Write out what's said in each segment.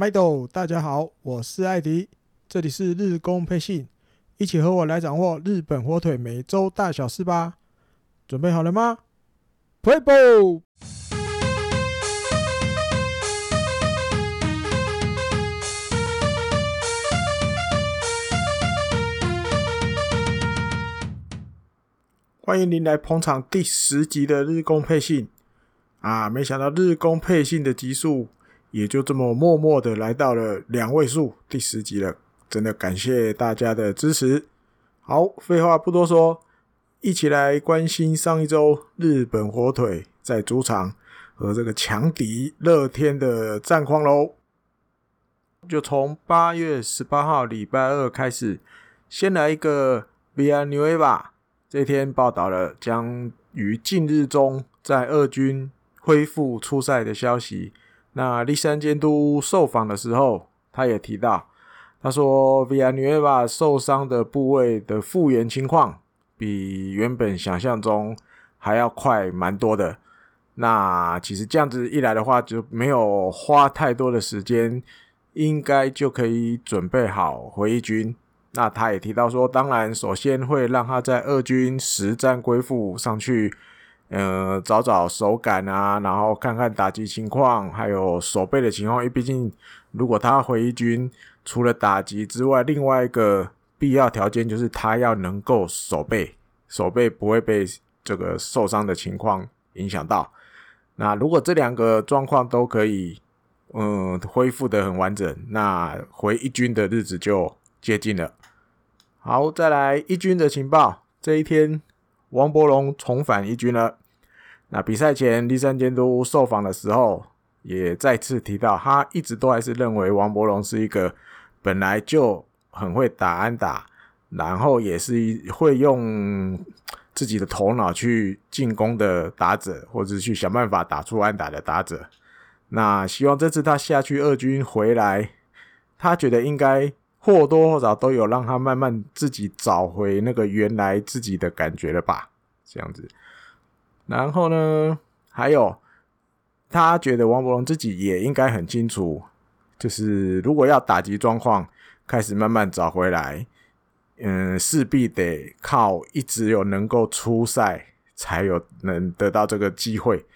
麦豆，大家好，我是艾迪，这里是日工配信，一起和我来掌握日本火腿每周大小事吧。准备好了吗？Play ball！欢迎您来捧场第十集的日工配信啊！没想到日工配信的集数。也就这么默默的来到了两位数，第十集了，真的感谢大家的支持。好，废话不多说，一起来关心上一周日本火腿在主场和这个强敌乐天的战况喽。就从八月十八号礼拜二开始，先来一个 Via Nueva 这天报道了将于近日中在二军恢复出赛的消息。那立山监督受访的时候，他也提到，他说 v i a n u e v a 受伤的部位的复原情况比原本想象中还要快蛮多的。那其实这样子一来的话，就没有花太多的时间，应该就可以准备好回一军。那他也提到说，当然首先会让他在二军实战归复上去。呃，找找手感啊，然后看看打击情况，还有守备的情况。因为毕竟，如果他回一军，除了打击之外，另外一个必要条件就是他要能够守备，守备不会被这个受伤的情况影响到。那如果这两个状况都可以，嗯，恢复得很完整，那回一军的日子就接近了。好，再来一军的情报，这一天。王伯龙重返一军了。那比赛前，栗山监督受访的时候，也再次提到，他一直都还是认为王柏融是一个本来就很会打安打，然后也是会用自己的头脑去进攻的打者，或者去想办法打出安打的打者。那希望这次他下去二军回来，他觉得应该。或多或少都有让他慢慢自己找回那个原来自己的感觉了吧，这样子。然后呢，还有他觉得王柏融自己也应该很清楚，就是如果要打击状况开始慢慢找回来，嗯，势必得靠一直有能够出赛，才有能得到这个机会。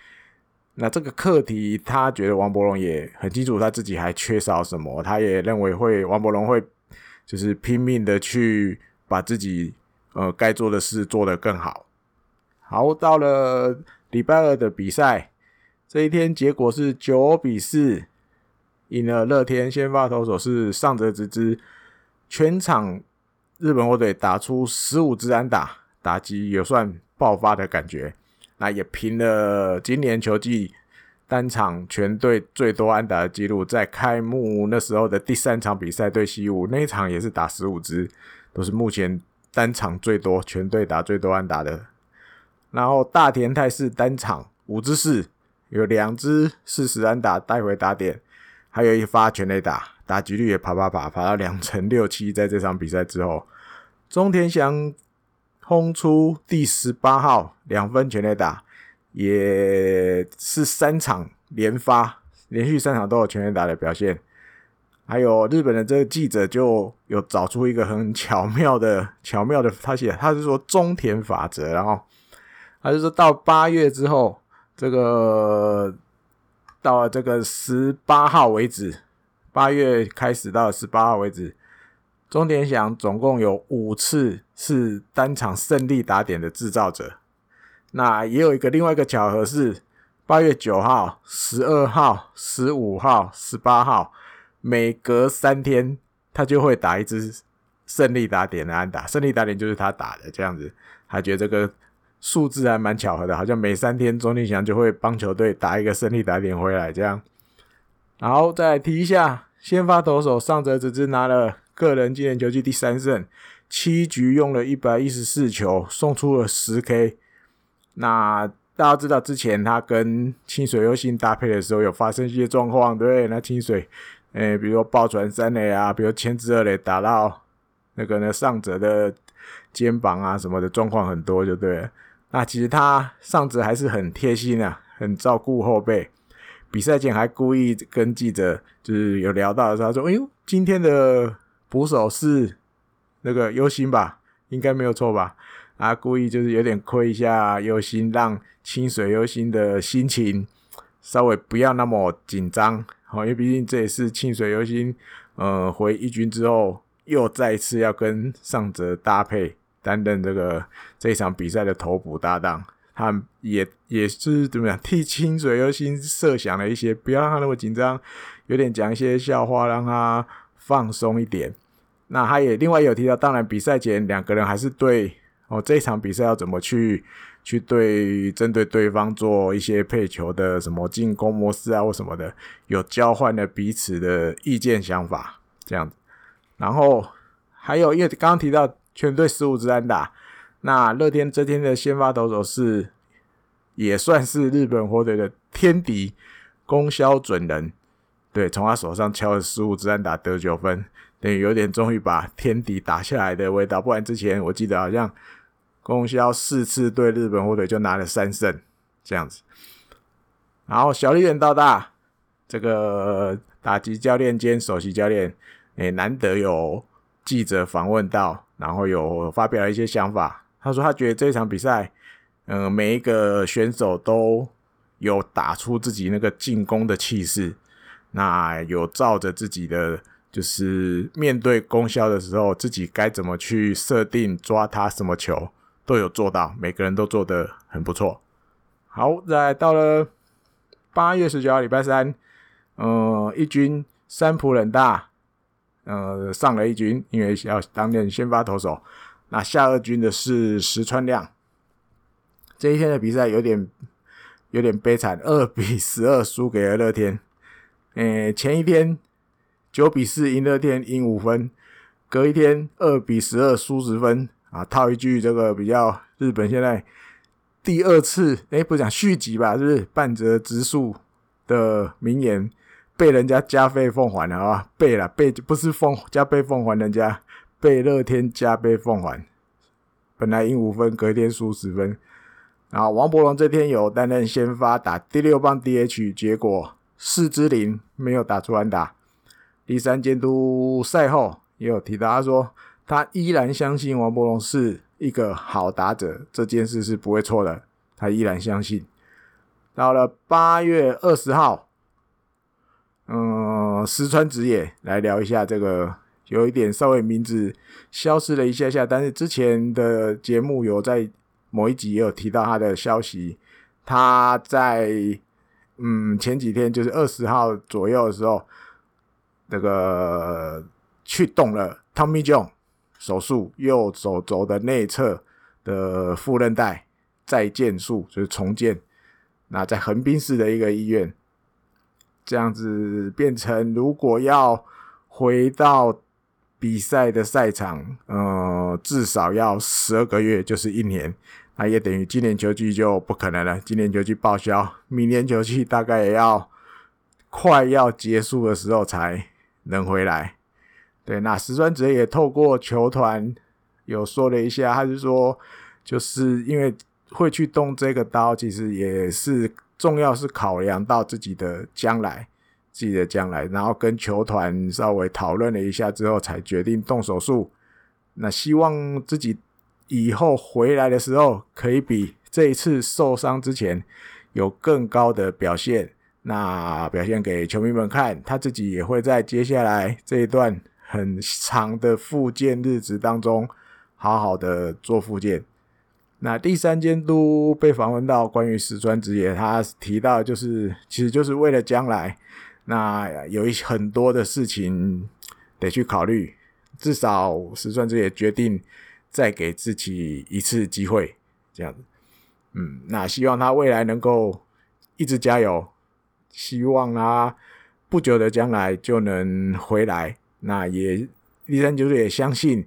那这个课题，他觉得王柏融也很清楚，他自己还缺少什么，他也认为会王柏融会。就是拼命的去把自己呃该做的事做得更好。好，到了礼拜二的比赛，这一天结果是九比四赢了乐天，先发投手是上泽直之，全场日本火腿打出十五支安打，打击也算爆发的感觉，那也平了今年球季。单场全队最多安打的记录，在开幕那时候的第三场比赛对西武那一场也是打十五支，都是目前单场最多全队打最多安打的。然后大田泰示单场五支四，有两支四十安打带回打点，还有一发全垒打，打击率也爬爬爬爬到两成六七。在这场比赛之后，中田翔轰出第十八号两分全垒打。也是三场连发，连续三场都有全垒打的表现。还有日本的这个记者就有找出一个很巧妙的、巧妙的，他写他是说中田法则，然后他就说到八月之后，这个到了这个十八号为止，八月开始到十八号为止，中田翔总共有五次是单场胜利打点的制造者。那也有一个另外一个巧合是，八月九号、十二号、十五号、十八号，每隔三天他就会打一支胜利打点的安打，胜利打点就是他打的这样子。他觉得这个数字还蛮巧合的，好像每三天中田翔就会帮球队打一个胜利打点回来这样。然后再来提一下，先发投手上泽直之拿了个人今年球季第三胜，七局用了一百一十四球，送出了十 K。那大家知道之前他跟清水优心搭配的时候有发生一些状况，对？那清水，诶、比如说爆传三垒啊，比如牵制二垒打到那个呢上泽的肩膀啊什么的状况很多，就对了。那其实他上泽还是很贴心啊，很照顾后辈，比赛前还故意跟记者就是有聊到的时候，他说：“哎呦，今天的捕手是那个优心吧？应该没有错吧？”啊，故意就是有点亏一下优心，让清水优心的心情稍微不要那么紧张。好，因为毕竟这也是清水优心呃回一军之后又再一次要跟上泽搭配担任这个这一场比赛的投捕搭档。他也也是怎么样替清水优心设想了一些，不要让他那么紧张，有点讲一些笑话，让他放松一点。那他也另外有提到，当然比赛前两个人还是对哦这场比赛要怎么去去对针对对方做一些配球的什么进攻模式啊或什么的，有交换了彼此的意见想法这样子。然后还有因为刚刚提到全队十五支安打。那乐天这天的先发投手是，也算是日本火腿的天敌宫萧准人，对，从他手上敲了十五支安打得九分，等于有点终于把天敌打下来的味道。不然之前我记得好像宫销四次对日本火腿就拿了三胜这样子。然后小笠原道大这个打击教练兼首席教练，诶，难得有记者访问到，然后有发表了一些想法。他说：“他觉得这场比赛，嗯、每一个选手都有打出自己那个进攻的气势，那有照着自己的，就是面对宫萧的时候，自己该怎么去设定抓他什么球，都有做到，每个人都做得很不错。好，再到了八月十九号礼拜三，嗯、一军三浦稔大，呃，上了一军，因为要担任先发投手。”那下二军的是石川亮，这一天的比赛有点有点悲惨，二比十二输给了乐天。诶，前一天九比四赢乐天，赢五分，隔一天二比十二输十分啊！套一句这个比较日本现在第二次，诶，不讲续集吧，是不是半泽直树的名言被人家加倍奉还了啊？背了背不是奉加倍奉还人家。被乐天加倍奉还，本来赢五分，隔天输十分。然后王柏融这天有担任先发，打第六棒 DH，结果四支零，没有打出安打。第三监督赛后也有提到，他说他依然相信王柏融是一个好打者，这件事是不会错的，他依然相信。到了八月二十号，嗯，石川直也来聊一下这个。有一点稍微名字消失了一下下，但是之前的节目有在某一集也有提到他的消息。他在嗯前几天就是二十号左右的时候，那个去动了 Tommy John 手术，右手肘的内侧的副韧带再建术，就是重建。那在横滨市的一个医院，这样子变成如果要回到。比赛的赛场，呃，至少要十二个月，就是一年，那也等于今年球季就不可能了。今年球季报销，明年球季大概也要快要结束的时候才能回来。对，那石川哲也透过球团有说了一下，他是说，就是因为会去动这个刀，其实也是重要，是考量到自己的将来。自己的将来，然后跟球团稍微讨论了一下之后，才决定动手术。那希望自己以后回来的时候，可以比这一次受伤之前有更高的表现。那表现给球迷们看，他自己也会在接下来这一段很长的复健日子当中，好好的做复健。那第三监督被访问到关于石川直也，他提到就是，其实就是为了将来。那有一很多的事情得去考虑，至少石川直也决定再给自己一次机会，这样子。嗯，那希望他未来能够一直加油，希望他不久的将来就能回来。那也第三就是也相信，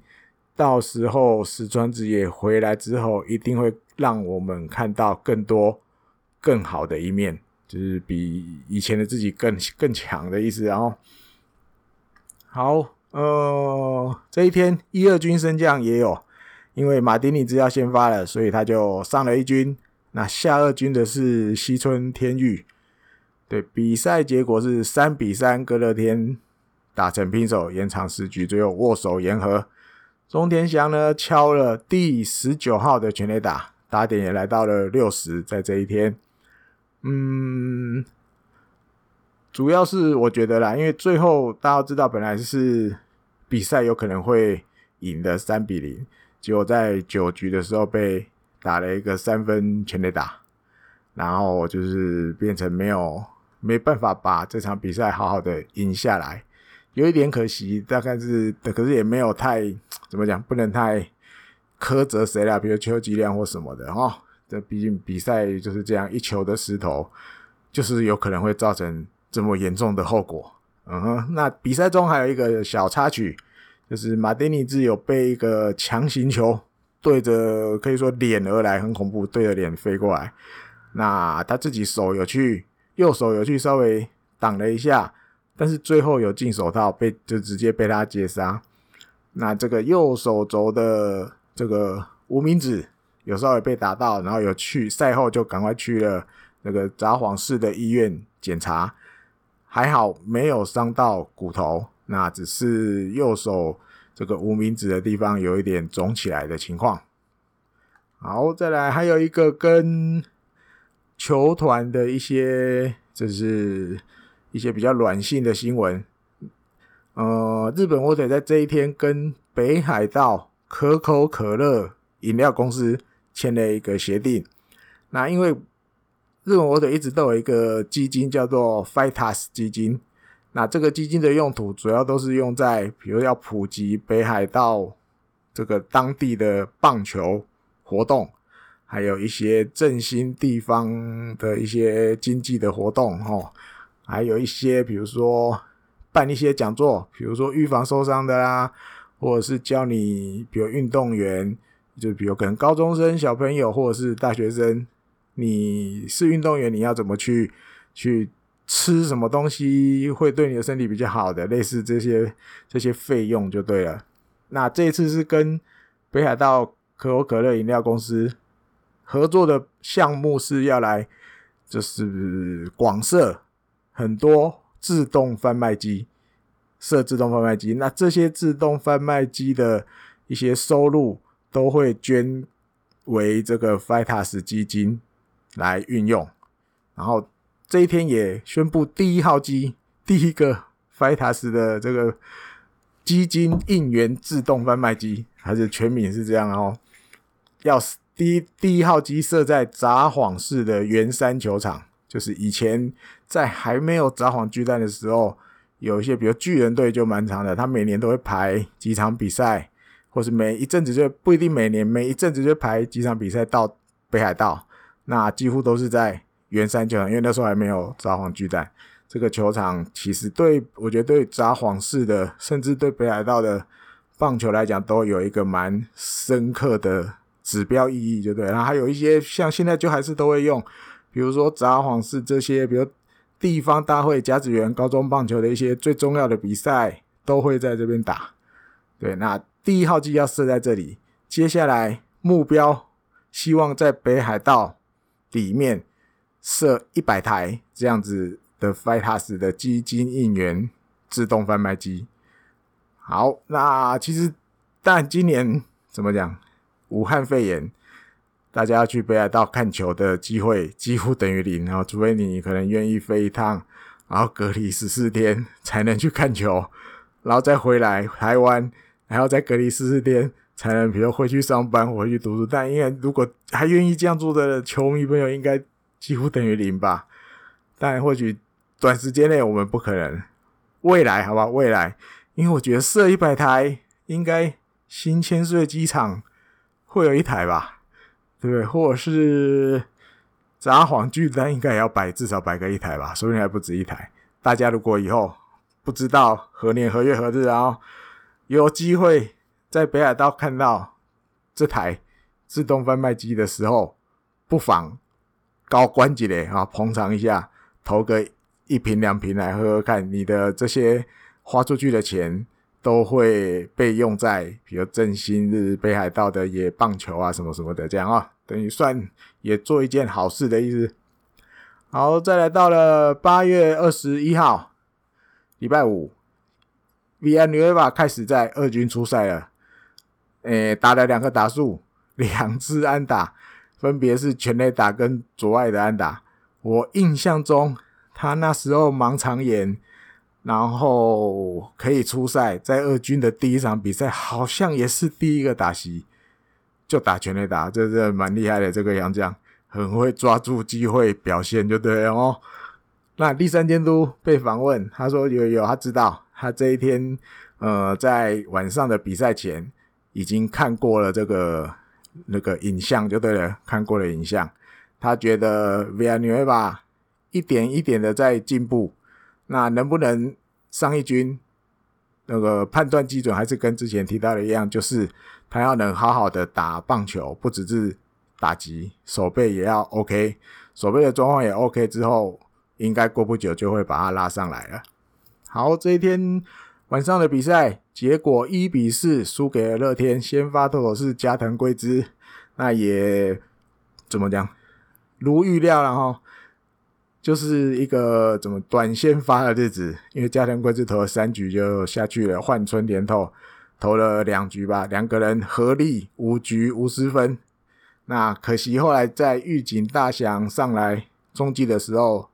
到时候石川直也回来之后，一定会让我们看到更多更好的一面。就是比以前的自己更更强的意思，然后好，呃，这一天一二军升降也有，因为马丁尼兹要先发了，所以他就上了一军。那下二军的是西村天裕，对，比赛结果是三比三，歌乐天打成平手，延长十局，最后握手言和。钟天祥呢敲了第十九号的全垒打，打点也来到了六十，在这一天，嗯，主要是我觉得啦，因为最后大家知道，本来是比赛有可能会赢的三比零，结果在九局的时候被打了一个三分全垒打，然后就是变成没有没办法把这场比赛好好的赢下来。有一点可惜，大概是，可是也没有太 怎么讲，不能太苛责谁啦，比如邱吉亮或什么的哈。这毕竟比赛就是这样，一球的失投，就是有可能会造成这么严重的后果。嗯哼，那比赛中还有一个小插曲，就是马丁尼兹有被一个强行球对着，可以说脸而来，很恐怖，对着脸飞过来。那他自己手有去，右手有去稍微挡了一下。但是最后有进手套，被就直接被他接杀。那这个右手肘的这个无名指有时候也被打到，然后有去赛后就赶快去了那个札幌市的医院检查，还好没有伤到骨头，那只是右手这个无名指的地方有一点肿起来的情况。好，再来还有一个跟球团的一些就是。一些比较软性的新闻，呃，日本火腿在这一天跟北海道可口可乐饮料公司签了一个协定。那因为日本火腿一直都有一个基金叫做 Fighters 基金，那这个基金的用途主要都是用在，比如要普及北海道这个当地的棒球活动，还有一些振兴地方的一些经济的活动，齁。还有一些，比如说办一些讲座，比如说预防受伤的啦，或者是教你，比如运动员，就比如可能高中生小朋友或者是大学生，你是运动员，你要怎么去去吃什么东西会对你的身体比较好的，类似这些这些费用就对了。那这一次是跟北海道可口可乐饮料公司合作的项目是要来，就是广设。很多自动贩卖机设自动贩卖机，那这些自动贩卖机的一些收入都会捐为这个 Fighters 基金来运用。然后这一天也宣布第一号机，第一个 Fighters 的这个基金应援自动贩卖机，还是全名是这样哦。要第一第一号机设在札幌市的圆山球场。就是以前在还没有札幌巨蛋的时候，有一些比如巨人队就蛮长的，他每年都会排几场比赛，或是每一阵子就不一定每年，每一阵子就排几场比赛到北海道，那几乎都是在圆山球场，因为那时候还没有札幌巨蛋。这个球场其实对我觉得对札幌市的，甚至对北海道的棒球来讲，都有一个蛮深刻的指标意义，就对。然后还有一些像现在就还是都会用。比如说札幌市这些，比如地方大会、甲子园高中棒球的一些最重要的比赛，都会在这边打。对，那第一号机要设在这里，接下来目标希望在北海道里面设一百台这样子的 Fiatas 的基金应援自动贩卖机。好，那其实但今年怎么讲？武汉肺炎。大家要去北海道看球的机会几乎等于零，然后除非你可能愿意飞一趟，然后隔离十四天才能去看球，然后再回来台湾，然后再隔离十四天才能，比如回去上班回去读书。但因为如果还愿意这样做的球迷朋友，应该几乎等于零吧？但或许短时间内我们不可能，未来好吧，未来，因为我觉得设一百台，应该新千岁机场会有一台吧。对不对，或者是札幌巨蛋应该也要摆至少摆个一台吧，说不定还不止一台。大家如果以后不知道何年何月何日，然后有机会在北海道看到这台自动贩卖机的时候，不妨高关几嘞啊，捧场一下，投个一瓶两瓶来喝喝看，你的这些花出去的钱。都会被用在，比如振兴日北海道的野棒球啊，什么什么的，这样啊，等于算也做一件好事的意思。好，再来到了八月二十一号，礼拜五，Villanueva 开始在二军出赛了。诶，打了两个打数，两支安打，分别是全垒打跟左外的安打。我印象中，他那时候盲肠炎，然后可以出赛，在二军的第一场比赛，好像也是第一个打席就打全垒打，这这蛮厉害的，这个杨将。很会抓住机会表现就对了哦。那第三监督被访问，他说有有，他知道他这一天呃在晚上的比赛前已经看过了这个那个影像就对了，看过了影像，他觉得 Villanueva 一点一点的在进步，那能不能上一军？那个判断基准还是跟之前提到的一样，就是他要能好好的打棒球，不只是。打击手背也要 OK，手背的状况也 OK 之后，应该过不久就会把他拉上来了。好，这一天晚上的比赛结果一比四输给了乐天，先发投手是加藤贵之，那也怎么讲，如预料了哈，就是一个怎么短先发的日子，因为加藤贵之投了三局就下去了，换春连投投了两局吧，两个人合力五局无失分。那可惜后来在预警大翔上来中继的时候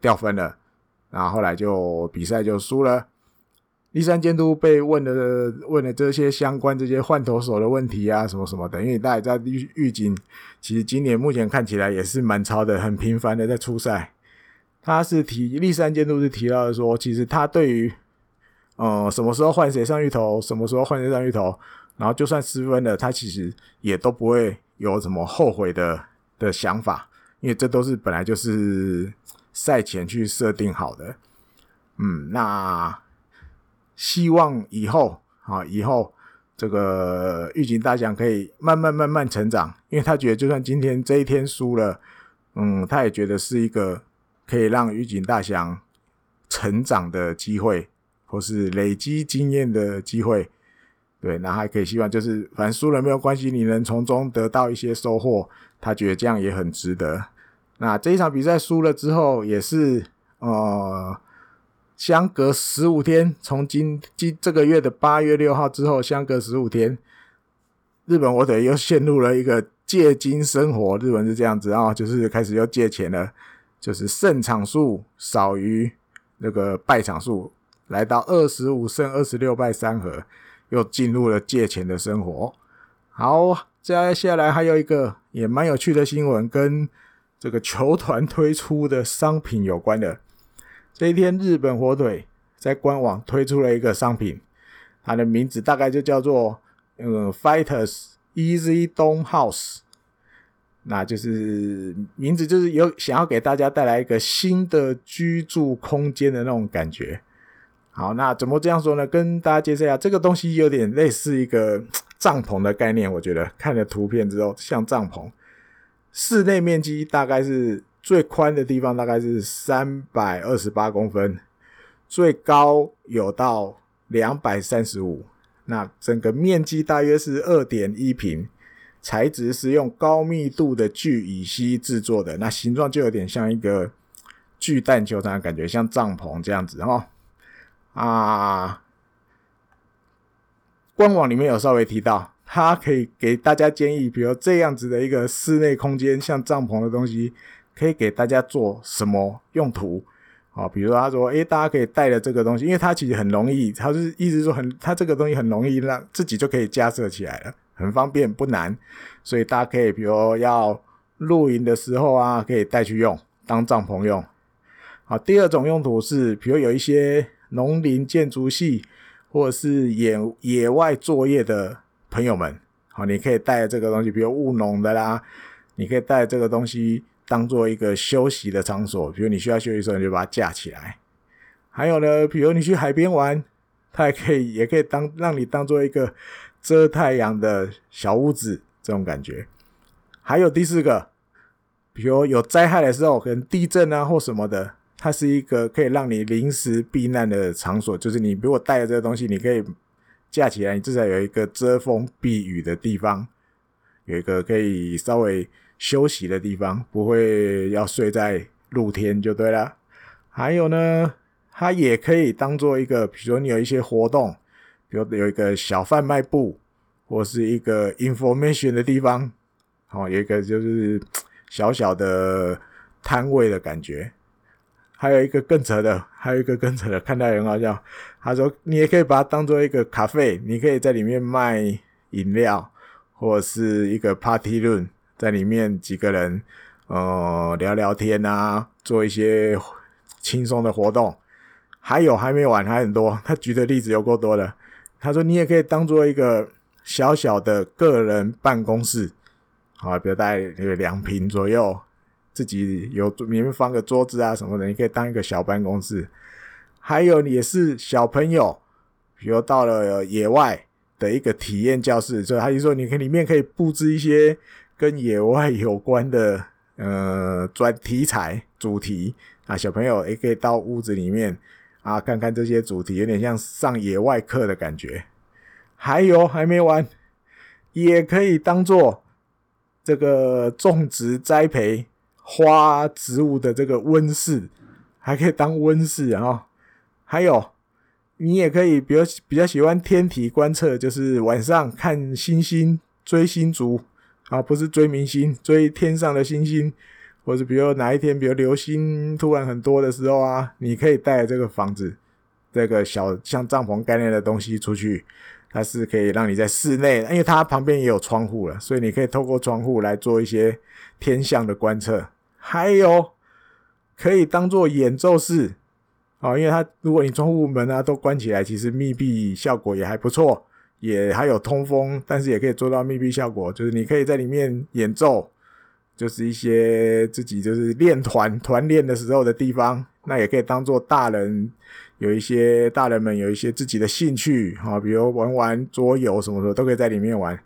掉分了，然后后来就比赛就输了。第三监督被问了 问了这些相关这些换投手的问题啊什么什么的，因为大家知道玉玉井其实今年目前看起来也是蛮超的，很频繁的在出赛。他是提第三监督是提到的说，其实他对于呃什么时候换谁上去投，什么时候换谁上去投，然后就算失分了，他其实也都不会。有什么后悔的的想法？因为这都是本来就是赛前去设定好的。嗯，那希望以后啊，以后这个预警大奖可以慢慢慢慢成长，因为他觉得就算今天这一天输了，嗯，他也觉得是一个可以让玉井大翔成长的机会，或是累积经验的机会。对，那还可以希望就是，反正输了没有关系，你能从中得到一些收获，他觉得这样也很值得。那这一场比赛输了之后，也是呃，相隔十五天，从今今这个月的八月六号之后，相隔十五天，日本我等于又陷入了一个借金生活。日本是这样子啊，就是开始又借钱了，就是胜场数少于那个败场数，来到二十五胜二十六败三和。又进入了借钱的生活。好，接下来还有一个也蛮有趣的新闻，跟这个球团推出的商品有关的。这一天，日本火腿在官网推出了一个商品，它的名字大概就叫做“嗯，Fighters Easy Dome House”，那就是名字就是有想要给大家带来一个新的居住空间的那种感觉。好，那怎么这样说呢？跟大家介绍一下，这个东西有点类似一个帐篷的概念。我觉得看了图片之后，像帐篷。室内面积大概是最宽的地方大概是三百二十八公分，最高有到两百三十五。那整个面积大约是二点一平，材质是用高密度的聚乙烯制作的。那形状就有点像一个巨蛋球场的感觉，像帐篷这样子哈。啊，官网里面有稍微提到，它可以给大家建议，比如这样子的一个室内空间，像帐篷的东西，可以给大家做什么用途？啊，比如他说，诶，大家可以带着这个东西，因为它其实很容易，他是意思说很，它这个东西很容易让自己就可以架设起来了，很方便不难，所以大家可以，比如要露营的时候啊，可以带去用当帐篷用。好，第二种用途是，比如有一些。农林建筑系，或者是野野外作业的朋友们，好，你可以带这个东西，比如务农的啦，你可以带这个东西当做一个休息的场所，比如你需要休息的时候，你就把它架起来。还有呢，比如你去海边玩，它也可以，也可以当让你当做一个遮太阳的小屋子，这种感觉。还有第四个，比如有灾害的时候，可能地震啊或什么的。它是一个可以让你临时避难的场所，就是你如果带了这个东西，你可以架起来，你至少有一个遮风避雨的地方，有一个可以稍微休息的地方，不会要睡在露天就对了。还有呢，它也可以当做一个，比如说你有一些活动，比如有一个小贩卖部，或是一个 information 的地方，哦，有一个就是 小小的摊位的感觉。还有一个更扯的，还有一个更扯的，看到也很好笑。他说，你也可以把它当做一个咖啡，你可以在里面卖饮料，或者是一个 party room，在里面几个人呃聊聊天啊，做一些轻松的活动。还有还没完，还很多。他举的例子有够多的。他说，你也可以当做一个小小的个人办公室，好，比如大概有两平左右。自己有里面放个桌子啊什么的，你可以当一个小办公室。还有也是小朋友，比如到了野外的一个体验教室，所以他就说你可以里面可以布置一些跟野外有关的呃专题材主题啊，小朋友也可以到屋子里面啊看看这些主题，有点像上野外课的感觉。还有还没完，也可以当做这个种植栽培。花植物的这个温室，还可以当温室啊！还有，你也可以，比较比较喜欢天体观测，就是晚上看星星、追星族啊，不是追明星，追天上的星星，或者比如哪一天，比如流星突然很多的时候啊，你可以带这个房子，这个小像帐篷概念的东西出去，它是可以让你在室内，因为它旁边也有窗户了，所以你可以透过窗户来做一些天象的观测。还有可以当做演奏室啊，因为它如果你窗户门啊都关起来，其实密闭效果也还不错，也还有通风，但是也可以做到密闭效果，就是你可以在里面演奏，就是一些自己就是练团团练的时候的地方，那也可以当做大人有一些大人们有一些自己的兴趣啊，比如玩玩桌游什么的都可以在里面玩。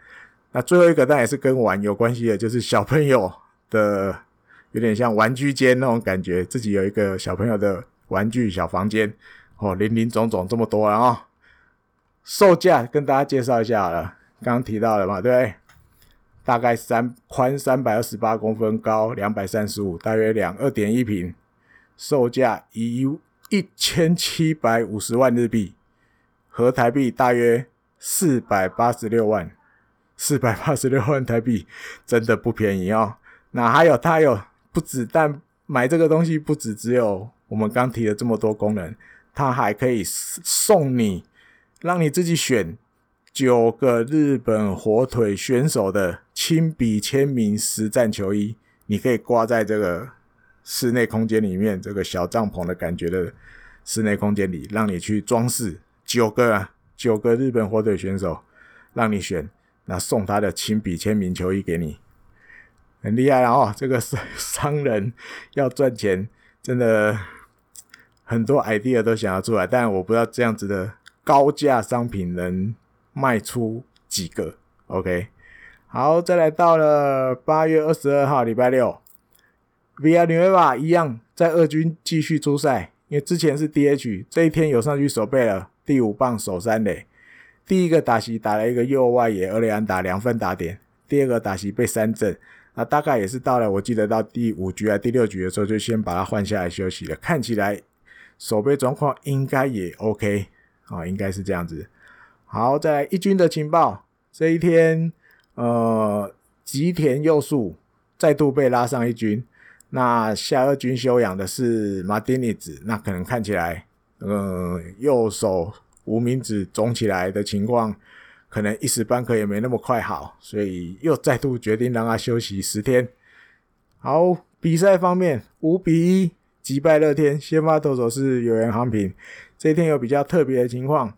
那最后一个当然也是跟玩有关系的，就是小朋友的。有点像玩具间那种感觉，自己有一个小朋友的玩具小房间哦，林林总总这么多啊、售价跟大家介绍一下好了，刚刚提到了嘛，对不对？大概三宽三百二十八公分，高两百三十五，大约两二点一平，售价一一千七百五十万日币，合台币大约四百八十六万，四百八十六万台币真的不便宜哦。那还有它有。不止，但买这个东西不止只有我们刚提的这么多功能，它还可以送你，让你自己选九个日本火腿选手的亲笔签名实战球衣，你可以挂在这个室内空间里面，这个小帐篷的感觉的室内空间里，让你去装饰九个啊，九个日本火腿选手，让你选，那送他的亲笔签名球衣给你。很厉害哦！这个商商人要赚钱，真的很多 idea 都想要出来，但我不知道这样子的高价商品能卖出几个。OK，好，再来到了八月二十二号礼拜六，Via n u e v a 一样在二军继续出赛，因为之前是 DH，这一天有上去守备了第五棒守三垒，第一个打席打了一个右外野二垒安打两分打点，第二个打席被三振。那大概也是到了，我记得到第五局啊第六局的时候，就先把它换下来休息了。看起来守备状况应该也 OK 啊，应该是这样子。好，再来一军的情报，这一天呃吉田佑树再度被拉上一军，那下二军休养的是马丁尼兹，那可能看起来呃右手无名指肿起来的情况。可能一时半刻也没那么快好，所以又再度决定让他休息十天。好，比赛方面五比一击败乐天，先发投手是有原航平。这一天有比较特别的情况，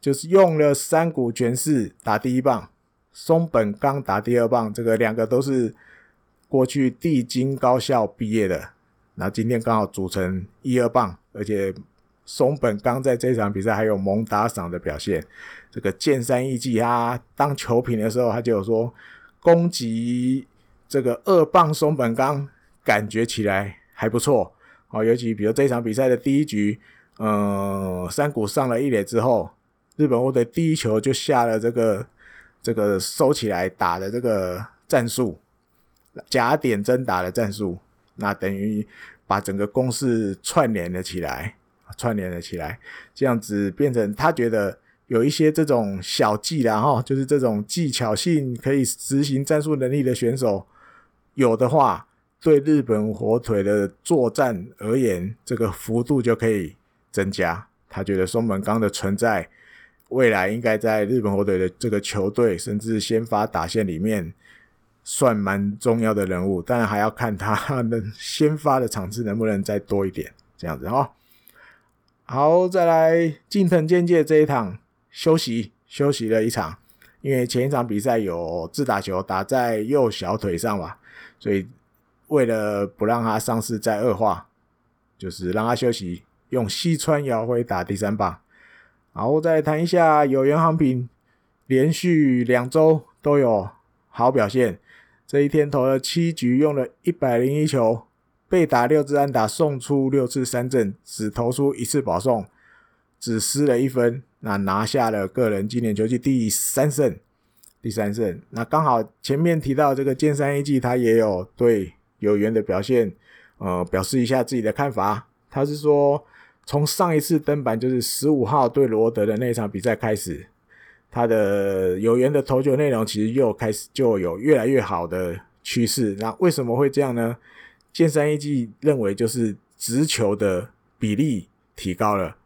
就是用了三股拳士打第一棒，松本刚打第二棒，这个两个都是过去帝京高校毕业的，那今天刚好组成一二棒，而且。松本刚在这场比赛还有猛打赏的表现，这个剑山义纪他当球评的时候，他就有说攻击这个二棒松本刚感觉起来还不错哦，尤其比如这场比赛的第一局，呃，山谷上了一垒之后，日本队第一球就下了这个这个收起来打的这个战术，假点真打的战术，那等于把整个攻势串联了起来，串联了起来，这样子变成他觉得有一些这种小技啦哈，就是这种技巧性可以执行战术能力的选手有的话，对日本火腿的作战而言，这个幅度就可以增加。他觉得松本刚的存在，未来应该在日本火腿的这个球队，甚至先发打线里面，算蛮重要的人物。但还要看他能先发的场次能不能再多一点，这样子哦。好，再来近藤健介这一场休息休息了一场，因为前一场比赛有自打球打在右小腿上吧，所以为了不让他伤势再恶化，就是让他休息。用西川遥辉打第三棒，然后再谈一下有缘航平，连续两周都有好表现。这一天投了七局，用了一百零一球，被打六支安打，送出六次三振，只投出一次保送，只失了一分，那拿下了个人今年球季第三胜。第三胜，那刚好前面提到这个剑三一季，他也有对有缘的表现，呃，表示一下自己的看法。他是说。从上一次登板就是十五号对罗德的那场比赛开始，他的有缘的投球内容其实又开始就有越来越好的趋势。那为什么会这样呢？剑山一季认为就是直球的比例提高了。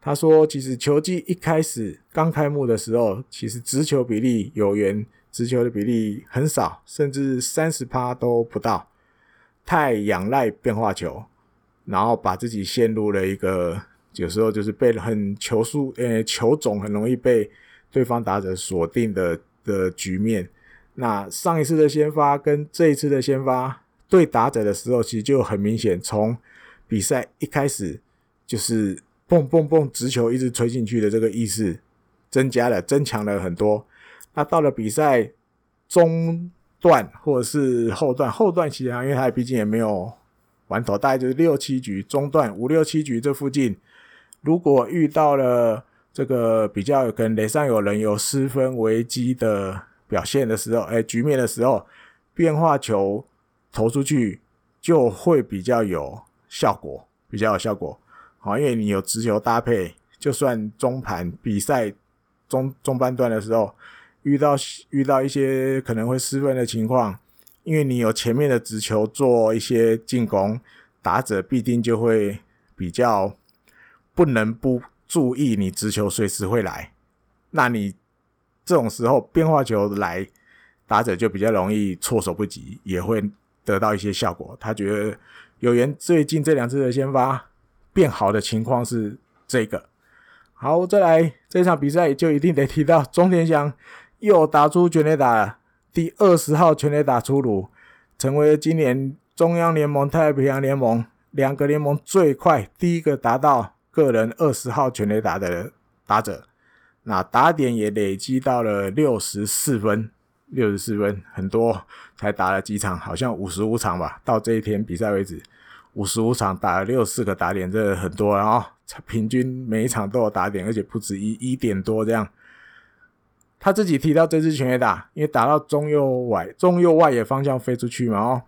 他说，其实球季一开始刚开幕的时候，其实直球比例有缘直球的比例很少，甚至三十趴都不到，太仰赖变化球。然后把自己陷入了一个有时候就是被很球速呃球种很容易被对方打者锁定的的局面。那上一次的先发跟这一次的先发对打者的时候，其实就很明显，从比赛一开始就是蹦蹦蹦直球一直吹进去的这个意识增加了，增强了很多。那到了比赛中段或者是后段，后段其实因为他毕竟也没有。完投大概就是六七局，中段五六七局这附近，如果遇到了这个比较有可能垒上有人有失分危机的表现的时候，哎，局面的时候，变化球投出去就会比较有效果，比较有效果。好，因为你有直球搭配，就算中盘比赛中中半段的时候遇到遇到一些可能会失分的情况。因为你有前面的直球做一些进攻，打者必定就会比较不能不注意你直球随时会来，那你这种时候变化球来，打者就比较容易措手不及，也会得到一些效果。他觉得有缘最近这两次的先发变好的情况是这个。好，再来这场比赛就一定得提到中田翔又打出全垒打了。第二十号全垒打出炉，成为了今年中央联盟、太平洋联盟两个联盟最快第一个达到个人二十号全垒打的打者。那打点也累积到了六十四分，六十四分很多，才打了几场，好像五十五场吧。到这一天比赛为止，五十五场打了六十四个打点，这很多了哦！平均每一场都有打点，而且不止一一点多这样。他自己提到这支全垒打，因为打到中右外、中右外野方向飞出去嘛，哦，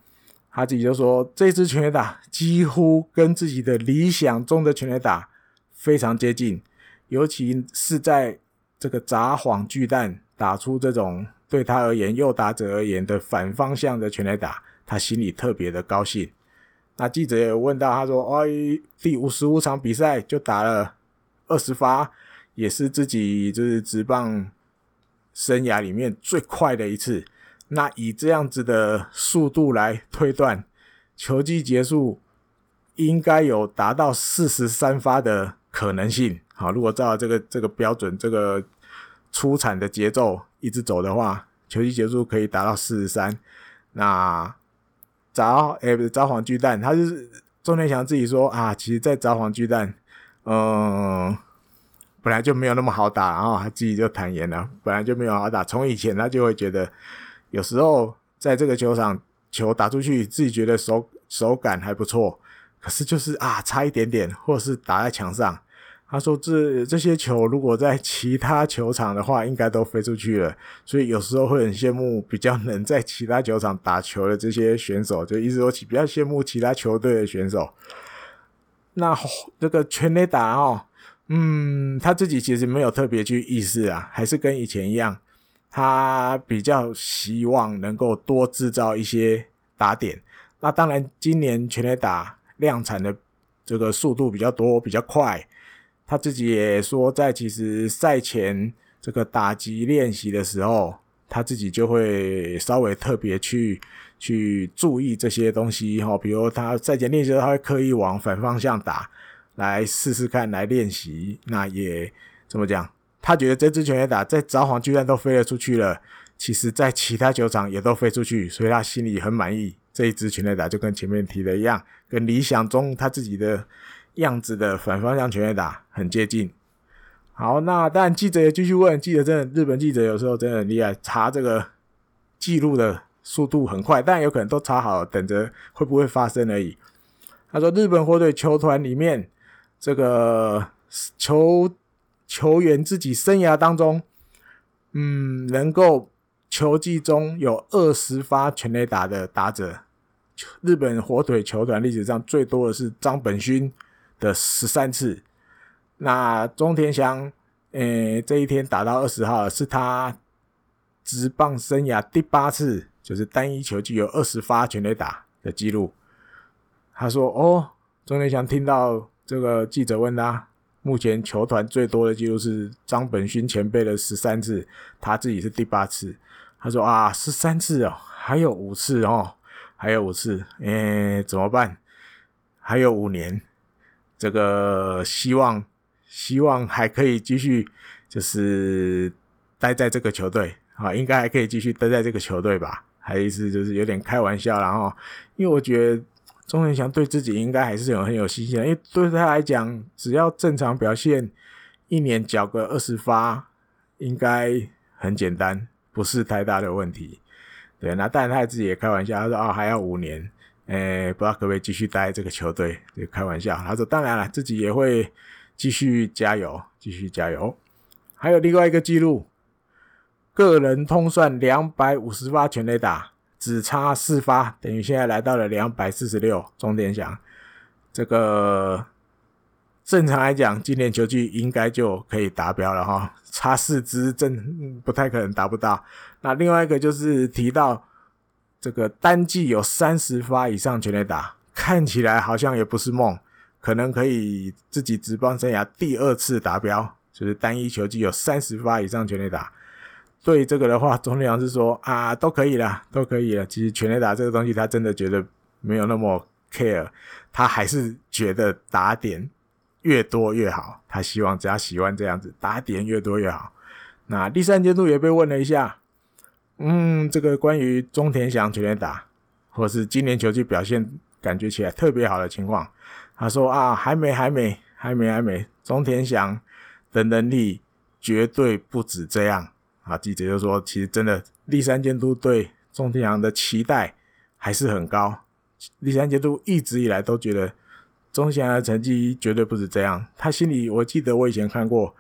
他自己就说这支全垒打几乎跟自己的理想中的全垒打非常接近，尤其是在这个札幌巨蛋打出这种对他而言右打者而言的反方向的全垒打，他心里特别的高兴。那记者也问到，他说：“哎，第五十五场比赛就打了二十发，也是自己就是直棒。”生涯里面最快的一次，那以这样子的速度来推断，球季结束应该有达到四十三发的可能性。好，如果照这个这个标准，这个出产的节奏一直走的话，球季结束可以达到四十三。那札诶不是札幌巨蛋，他就是中天祥自己说啊，其实，在札幌巨蛋，嗯。本来就没有那么好打，然后他自己就坦言了，本来就没有好打。从以前他就会觉得，有时候在这个球场球打出去，自己觉得手手感还不错，可是就是啊差一点点，或者是打在墙上，他说这这些球如果在其他球场的话，应该都飞出去了。所以有时候会很羡慕比较能在其他球场打球的这些选手，就一直说比较羡慕其他球队的选手。那这个全垒打哦，嗯，他自己其实没有特别去意识啊，还是跟以前一样，他比较希望能够多制造一些打点。那当然，今年全垒打量产的这个速度比较多，比较快。他自己也说，在其实赛前这个打击练习的时候，他自己就会稍微特别去去注意这些东西哈，比如他赛前练习的时候，他会刻意往反方向打，来试试看，来练习。那也怎么讲？他觉得这支全垒打在札幌居然都飞了出去了，其实在其他球场也都飞出去，所以他心里很满意。这一支全垒打就跟前面提的一样，跟理想中他自己的。样子的反方向全垒打很接近。好，那但记者也继续问，记者真的日本记者有时候真的很厉害，查这个记录的速度很快，但有可能都查好，等着会不会发生而已。他说，日本火腿球团里面这个球球员自己生涯当中，嗯，能够球季中有二十发全垒打的打者，日本火腿球团历史上最多的是张本勋。的十三次，那中田翔，诶、这一天打到二十号，是他职棒生涯第八次，就是单一球季有二十发全垒打的记录。他说：“哦，中田翔听到这个记者问他，目前球团最多的记录是张本勋前辈的十三次，他自己是第八次。他说啊，十三次哦，还有五次哦，还有五次，诶、怎么办？还有五年。”这个希望，希望还可以继续，就是待在这个球队啊，应该还可以继续待在这个球队吧？还是就是有点开玩笑，然后，因为我觉得钟仁祥对自己应该还是有很有信心，因为对他来讲，只要正常表现，一年缴个二十发，应该很简单，不是太大的问题。对，那当然他自己也开玩笑，他说啊，还要五年。诶、不知道可不可以继续待这个球队？就开玩笑。他说：“当然了，自己也会继续加油，继续加油。”还有另外一个记录，个人通算两百五十发全垒打，只差四发，等于现在来到了两百四十六。终点奖，这个正常来讲，今年球季应该就可以达标了哈，差四支真不太可能达不到。那另外一个就是提到。这个单季有三十发以上全垒打，看起来好像也不是梦，可能可以自己职棒生涯第二次达标，就是单一球季有三十发以上全垒打。对这个的话，钟田翔是说啊，都可以了，都可以了。其实全垒打这个东西，他真的觉得没有那么 care，他还是觉得打点越多越好。他希望只要喜欢这样子，打点越多越好。那第三监督也被问了一下。嗯，这个关于钟田翔全垒打，或是今年球季表现感觉起来特别好的情况，他说啊，还没，还没，还没，还没。钟田翔的能力绝对不止这样啊！记者就说，其实真的，立山监督对钟天阳的期待还是很高。立山监督一直以来都觉得钟田翔的成绩绝对不止这样。他心里，我记得我以前看过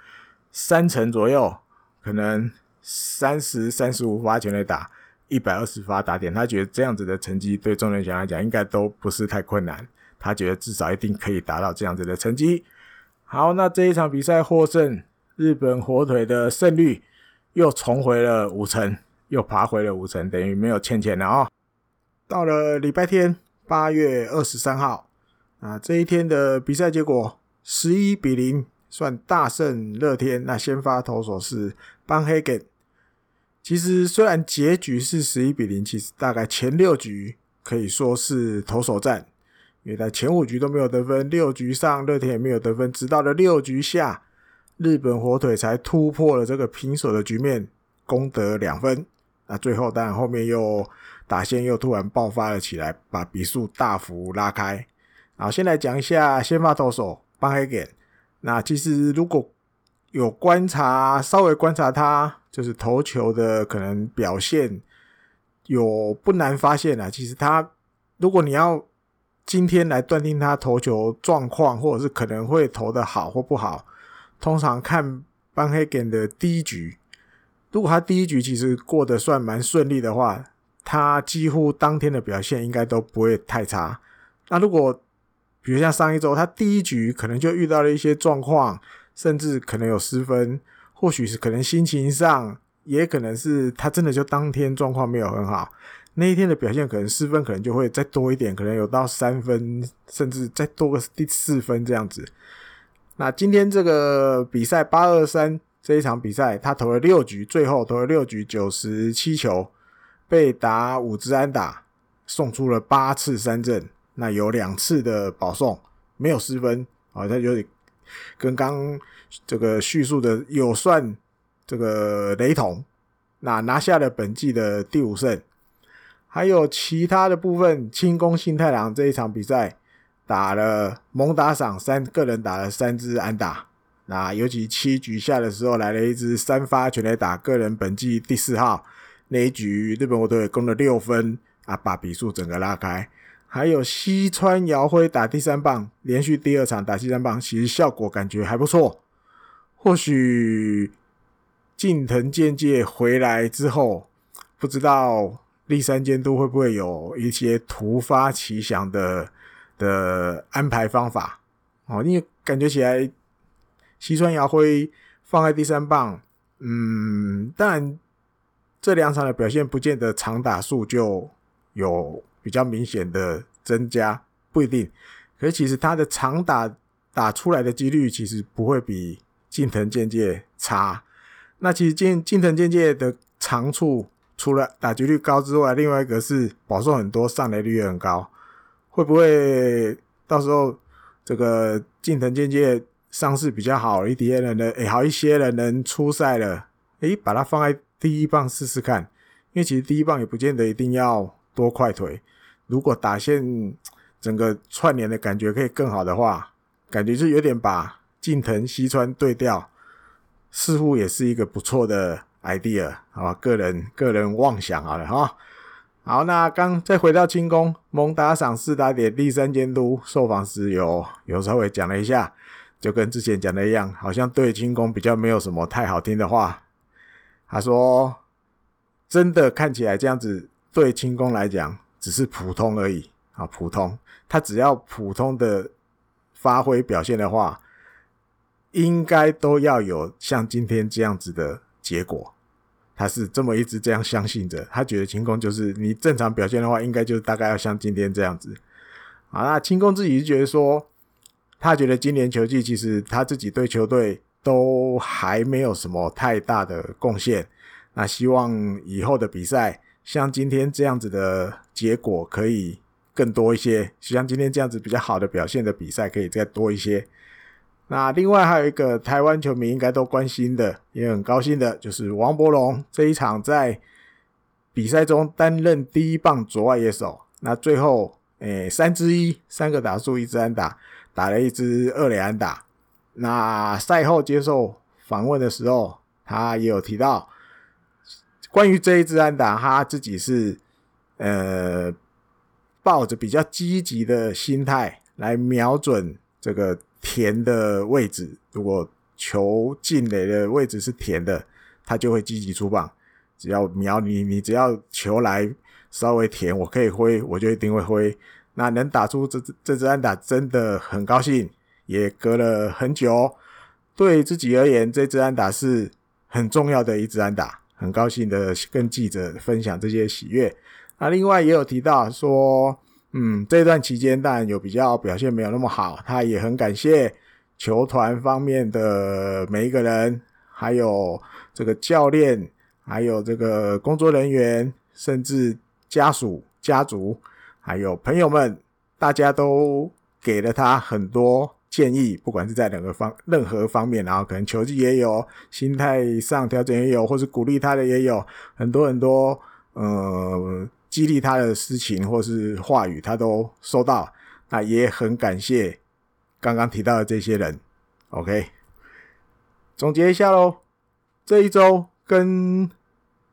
三成左右，可能。三十三十五发全垒打，一百二十发打点，他觉得这样子的成绩对钟田翔来讲应该都不是太困难。他觉得至少一定可以达到这样子的成绩。好，那这一场比赛获胜，日本火腿的胜率又重回了五成，又爬回了五成，等于没有欠钱了哦。到了礼拜天八月二十三号，啊，这一天的比赛结果十一比零，算大胜乐天。那先发投手是邦黑根。其实虽然结局是十一比零，其实大概前六局可以说是投手战，因为在前五局都没有得分，六局上乐天也没有得分，直到了六局下，日本火腿才突破了这个平手的局面，攻得两分。那最后当然后面又打线又突然爆发了起来，把比数大幅拉开。好，先来讲一下先发投手邦黑根。那其实如果有观察，稍微观察他。就是投球的可能表现有不难发现啊。其实他，如果你要今天来断定他投球状况，或者是可能会投的好或不好，通常看班黑根的第一局，如果他第一局其实过得算蛮顺利的话，他几乎当天的表现应该都不会太差。那如果比如像上一周，他第一局可能就遇到了一些状况，甚至可能有失分，或许是可能心情上，也可能是他真的就当天状况没有很好，那一天的表现可能失分可能就会再多一点，可能有到三分，甚至再多个第四分这样子。那今天这个比赛八二三这一场比赛，他投了六局，最后投了六局九十七球，被打五支安打，送出了八次三振。那有两次的保送，没有失分，好像有点跟刚这个叙述的有算这个雷同。那拿下了本季的第五胜，还有其他的部分，清宫新太郎这一场比赛打了猛打赏三个人打了三支安打，那尤其七局下的时候来了一支三发全垒打，个人本季第四号，那一局日本火腿攻了六分啊，把比数整个拉开。还有西川遥辉打第三棒，连续第二场打第三棒，其实效果感觉还不错。或许近藤健介回来之后，不知道立山监督会不会有一些突发奇想的的安排方法哦？因为感觉起来西川遥辉放在第三棒，嗯，当然这两场的表现不见得长打数就有。比较明显的增加不一定，可是其实他的长打打出来的几率其实不会比近藤健介差。那其实近近藤健介的长处除了打击率高之外，另外一个是保送很多，上垒率也很高。会不会到时候这个近藤健介伤势比较好一点的人，诶，好一些人能出赛了，诶，把它放在第一棒试试看，因为其实第一棒也不见得一定要多快腿。如果打线整个串联的感觉可以更好的话，感觉是有点把近藤西川对调，似乎也是一个不错的 idea，好吧？个人个人妄想好了哈。好，那刚再回到清宫，猛打赏四打点，第三监督受访时有有稍微讲了一下，就跟之前讲的一样，好像对清宫比较没有什么太好听的话。他说，真的看起来这样子对清宫来讲。只是普通而已啊，普通。他只要普通的发挥表现的话，应该都要有像今天这样子的结果。他是这么一直这样相信着，他觉得清宫就是你正常表现的话，应该就大概要像今天这样子。啊，那清宫自己是觉得说，他觉得今年球季其实他自己对球队都还没有什么太大的贡献。那希望以后的比赛。像今天这样子的结果可以更多一些，像今天这样子比较好的表现的比赛可以再多一些。那另外还有一个台湾球迷应该都关心的，也很高兴的，就是王柏融这一场在比赛中担任第一棒左外野手，那最后诶三支一，三个打数一支安打，打了一支二垒安打。那赛后接受访问的时候，他也有提到。关于这一支安打，他自己是呃抱着比较积极的心态来瞄准这个填的位置。如果球进垒的位置是田的，他就会积极出棒。只要瞄你，你只要球来稍微田，我可以挥，我就一定会挥。那能打出这支这支安打，真的很高兴。也隔了很久，对自己而言，这支安打是很重要的一支安打。很高兴的跟记者分享这些喜悦。那另外也有提到说，嗯，这段期间当然有比较表现没有那么好，他也很感谢球团方面的每一个人，还有这个教练，还有这个工作人员，甚至家属、家族，还有朋友们，大家都给了他很多。建议，不管是在哪个方任何方面，然后可能球技也有，心态上调整也有，或是鼓励他的也有，很多很多呃激励他的事情或是话语，他都收到。那也很感谢刚刚提到的这些人。OK，总结一下喽，这一周跟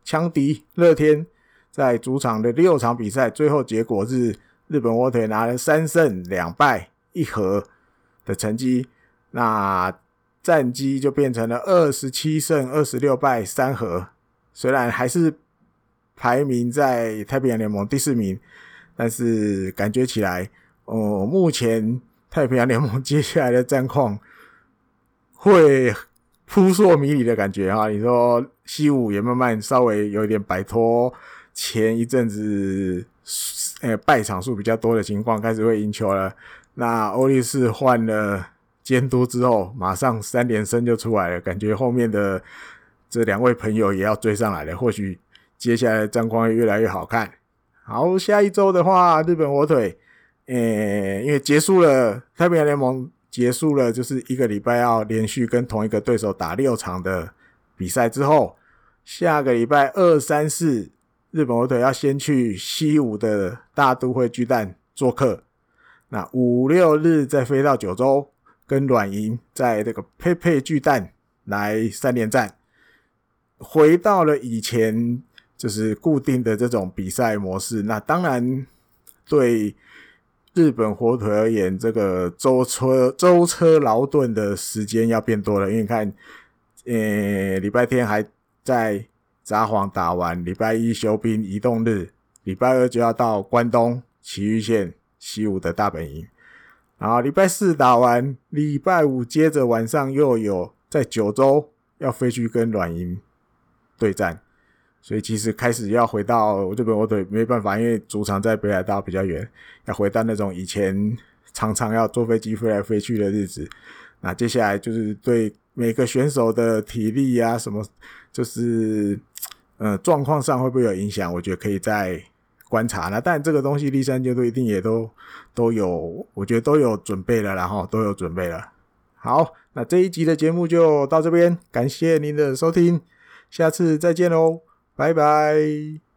强敌乐天在主场的六场比赛，最后结果是日本火腿拿了三胜两败一和的成绩，那战绩就变成了二十七胜二十六败三和，虽然还是排名在太平洋联盟第四名，但是感觉起来，哦，目前太平洋联盟接下来的战况会扑朔迷离的感觉哈。你说西武也慢慢稍微有一点摆脱前一阵子呃败场数比较多的情况，开始会赢球了。那欧力士换了。监督之后，马上三连胜就出来了，感觉后面的这两位朋友也要追上来了。或许接下来战况会越来越好看。好，下一周的话，日本火腿，诶、因为结束了太平洋联盟结束了，就是一个礼拜要连续跟同一个对手打六场的比赛之后，下个礼拜二、三、四，日本火腿要先去西武的大都会巨蛋做客，那五六日再飞到九州。跟软银在这个佩佩巨蛋来三连战，回到了以前就是固定的这种比赛模式。那当然，对日本火腿而言，这个舟车舟车劳顿的时间要变多了。因为看，呃，礼拜天还在札幌打完，礼拜一休兵移动日，礼拜二就要到关东埼玉县西武的大本营。然后礼拜四打完，礼拜五接着晚上又有在九州要飞去跟软银对战，所以其实开始要回到日本火腿没办法，因为主场在北海道比较远，要回到那种以前常常要坐飞机飞来飞去的日子。那接下来就是对每个选手的体力啊什么，就是呃状况上会不会有影响？我觉得可以再。观察了，但这个东西立山监督一定也都都有，我觉得都有准备了，然后都有准备了。好，那这一集的节目就到这边，感谢您的收听，下次再见喽，拜拜。